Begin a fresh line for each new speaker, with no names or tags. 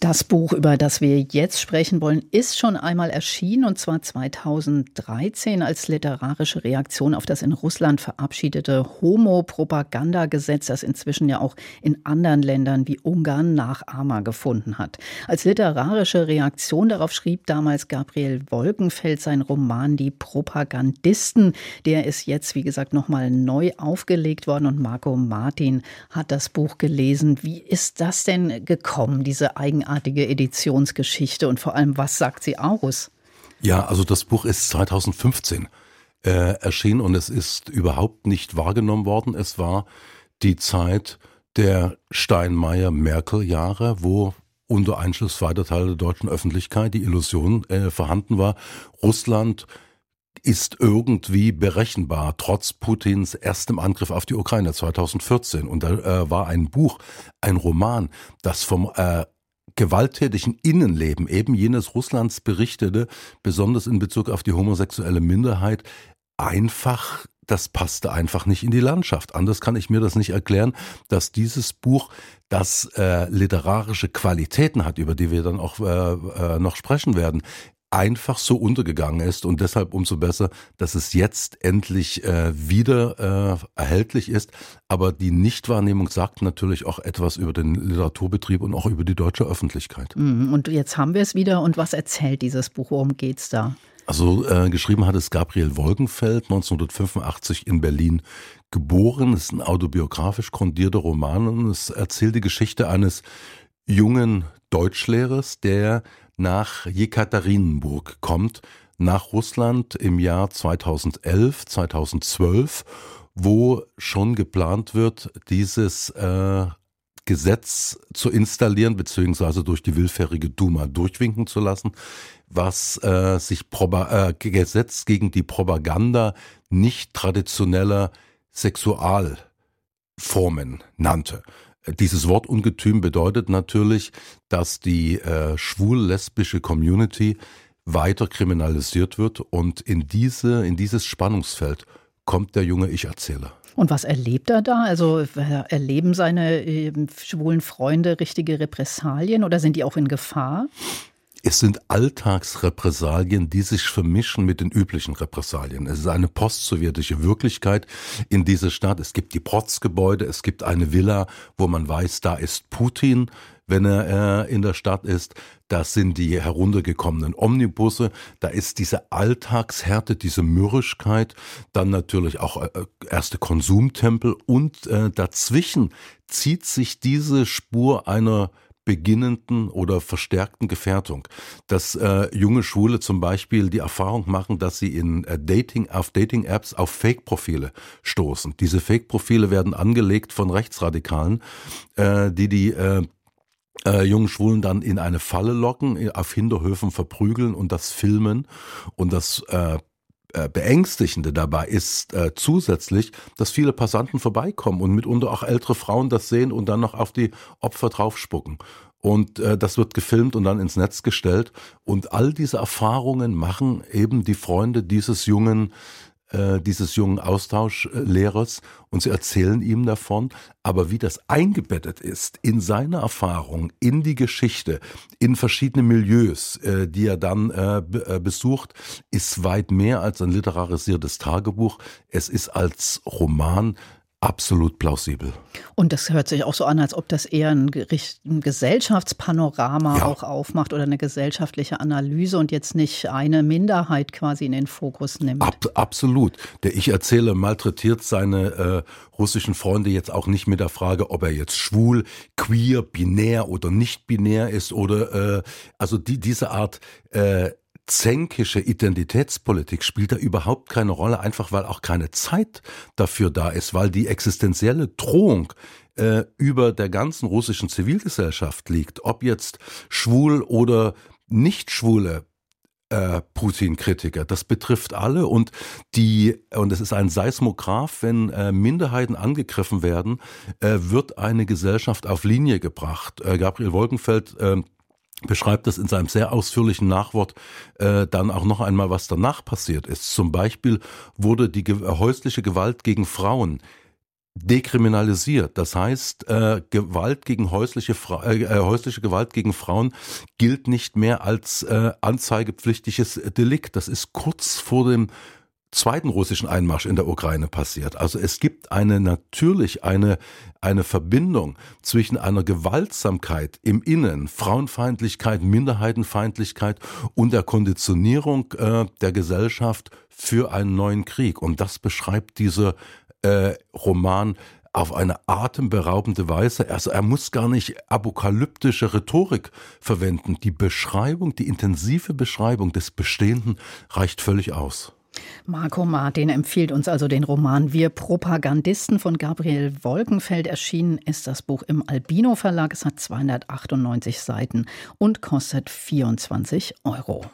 das Buch, über das wir jetzt sprechen wollen, ist schon einmal erschienen und zwar 2013 als literarische Reaktion auf das in Russland verabschiedete Homo-Propagandagesetz, das inzwischen ja auch in anderen Ländern wie Ungarn Nachahmer gefunden hat. Als literarische Reaktion darauf schrieb damals Gabriel Wolkenfeld sein Roman Die Propagandisten. Der ist jetzt, wie gesagt, nochmal neu aufgelegt worden und Marco Martin hat das Buch gelesen. Wie ist das denn gekommen, diese Eigenart eigenartige Editionsgeschichte und vor allem, was sagt sie aus?
Ja, also das Buch ist 2015 äh, erschienen und es ist überhaupt nicht wahrgenommen worden. Es war die Zeit der Steinmeier-Merkel-Jahre, wo unter Einschluss weiter Teile der deutschen Öffentlichkeit die Illusion äh, vorhanden war, Russland ist irgendwie berechenbar, trotz Putins erstem Angriff auf die Ukraine 2014. Und da äh, war ein Buch, ein Roman, das vom äh, gewalttätigen Innenleben eben jenes Russlands berichtete, besonders in Bezug auf die homosexuelle Minderheit, einfach das passte einfach nicht in die Landschaft. Anders kann ich mir das nicht erklären, dass dieses Buch, das äh, literarische Qualitäten hat, über die wir dann auch äh, äh, noch sprechen werden, einfach so untergegangen ist und deshalb umso besser, dass es jetzt endlich äh, wieder äh, erhältlich ist. Aber die Nichtwahrnehmung sagt natürlich auch etwas über den Literaturbetrieb und auch über die deutsche Öffentlichkeit.
Mhm, und jetzt haben wir es wieder. Und was erzählt dieses Buch? Worum geht's da?
Also äh, geschrieben hat es Gabriel Wolkenfeld 1985 in Berlin geboren. Es ist ein autobiografisch grundierter Roman und es erzählt die Geschichte eines jungen Deutschlehrers, der nach Jekaterinburg kommt, nach Russland im Jahr 2011, 2012, wo schon geplant wird, dieses äh, Gesetz zu installieren, beziehungsweise durch die willfährige Duma durchwinken zu lassen, was äh, sich Proba äh, Gesetz gegen die Propaganda nicht traditioneller Sexualformen nannte. Dieses Wortungetüm bedeutet natürlich, dass die äh, schwul-lesbische Community weiter kriminalisiert wird und in diese, in dieses Spannungsfeld kommt der junge Ich-Erzähler.
Und was erlebt er da? Also erleben seine äh, schwulen Freunde richtige Repressalien oder sind die auch in Gefahr?
Es sind Alltagsrepressalien, die sich vermischen mit den üblichen Repressalien. Es ist eine postsowjetische Wirklichkeit in dieser Stadt. Es gibt die Protzgebäude, es gibt eine Villa, wo man weiß, da ist Putin, wenn er äh, in der Stadt ist. Das sind die heruntergekommenen Omnibusse. Da ist diese Alltagshärte, diese Mürrischkeit. Dann natürlich auch äh, erste Konsumtempel. Und äh, dazwischen zieht sich diese Spur einer beginnenden oder verstärkten Gefährdung. Dass äh, junge Schwule zum Beispiel die Erfahrung machen, dass sie in äh, Dating, auf Dating-Apps auf Fake-Profile stoßen. Diese Fake-Profile werden angelegt von Rechtsradikalen, äh, die die äh, äh, jungen Schwulen dann in eine Falle locken, auf Hinterhöfen verprügeln und das filmen und das äh, Beängstigende dabei ist äh, zusätzlich, dass viele Passanten vorbeikommen und mitunter auch ältere Frauen das sehen und dann noch auf die Opfer draufspucken. Und äh, das wird gefilmt und dann ins Netz gestellt. Und all diese Erfahrungen machen eben die Freunde dieses jungen äh, dieses jungen Austauschlehrers und sie erzählen ihm davon, aber wie das eingebettet ist in seine Erfahrung, in die Geschichte, in verschiedene Milieus, äh, die er dann äh, äh besucht, ist weit mehr als ein literarisiertes Tagebuch. Es ist als Roman absolut plausibel.
Und das hört sich auch so an, als ob das eher ein, ein Gesellschaftspanorama ja. auch aufmacht oder eine gesellschaftliche Analyse und jetzt nicht eine Minderheit quasi in den Fokus nimmt.
Ab, absolut. Der Ich-Erzähler malträtiert seine äh, russischen Freunde jetzt auch nicht mit der Frage, ob er jetzt schwul, queer, binär oder nicht binär ist oder äh, also die, diese Art äh, zänkische Identitätspolitik spielt da überhaupt keine Rolle, einfach weil auch keine Zeit dafür da ist, weil die existenzielle Drohung äh, über der ganzen russischen Zivilgesellschaft liegt, ob jetzt schwul oder nicht schwule äh, Putin-Kritiker. Das betrifft alle und die und es ist ein Seismograph, wenn äh, Minderheiten angegriffen werden, äh, wird eine Gesellschaft auf Linie gebracht. Gabriel Wolkenfeld äh, beschreibt es in seinem sehr ausführlichen Nachwort äh, dann auch noch einmal, was danach passiert ist. Zum Beispiel wurde die ge häusliche Gewalt gegen Frauen dekriminalisiert. Das heißt, äh, Gewalt gegen häusliche, äh, äh, häusliche Gewalt gegen Frauen gilt nicht mehr als äh, anzeigepflichtiges Delikt. Das ist kurz vor dem zweiten russischen Einmarsch in der Ukraine passiert. Also es gibt eine natürlich eine eine Verbindung zwischen einer Gewaltsamkeit im Innen, Frauenfeindlichkeit, Minderheitenfeindlichkeit und der Konditionierung äh, der Gesellschaft für einen neuen Krieg. Und das beschreibt dieser äh, Roman auf eine atemberaubende Weise. Also er muss gar nicht apokalyptische Rhetorik verwenden. Die Beschreibung, die intensive Beschreibung des Bestehenden reicht völlig aus.
Marco Martin empfiehlt uns also den Roman Wir Propagandisten von Gabriel Wolkenfeld. Erschienen ist das Buch im Albino Verlag. Es hat 298 Seiten und kostet 24 Euro.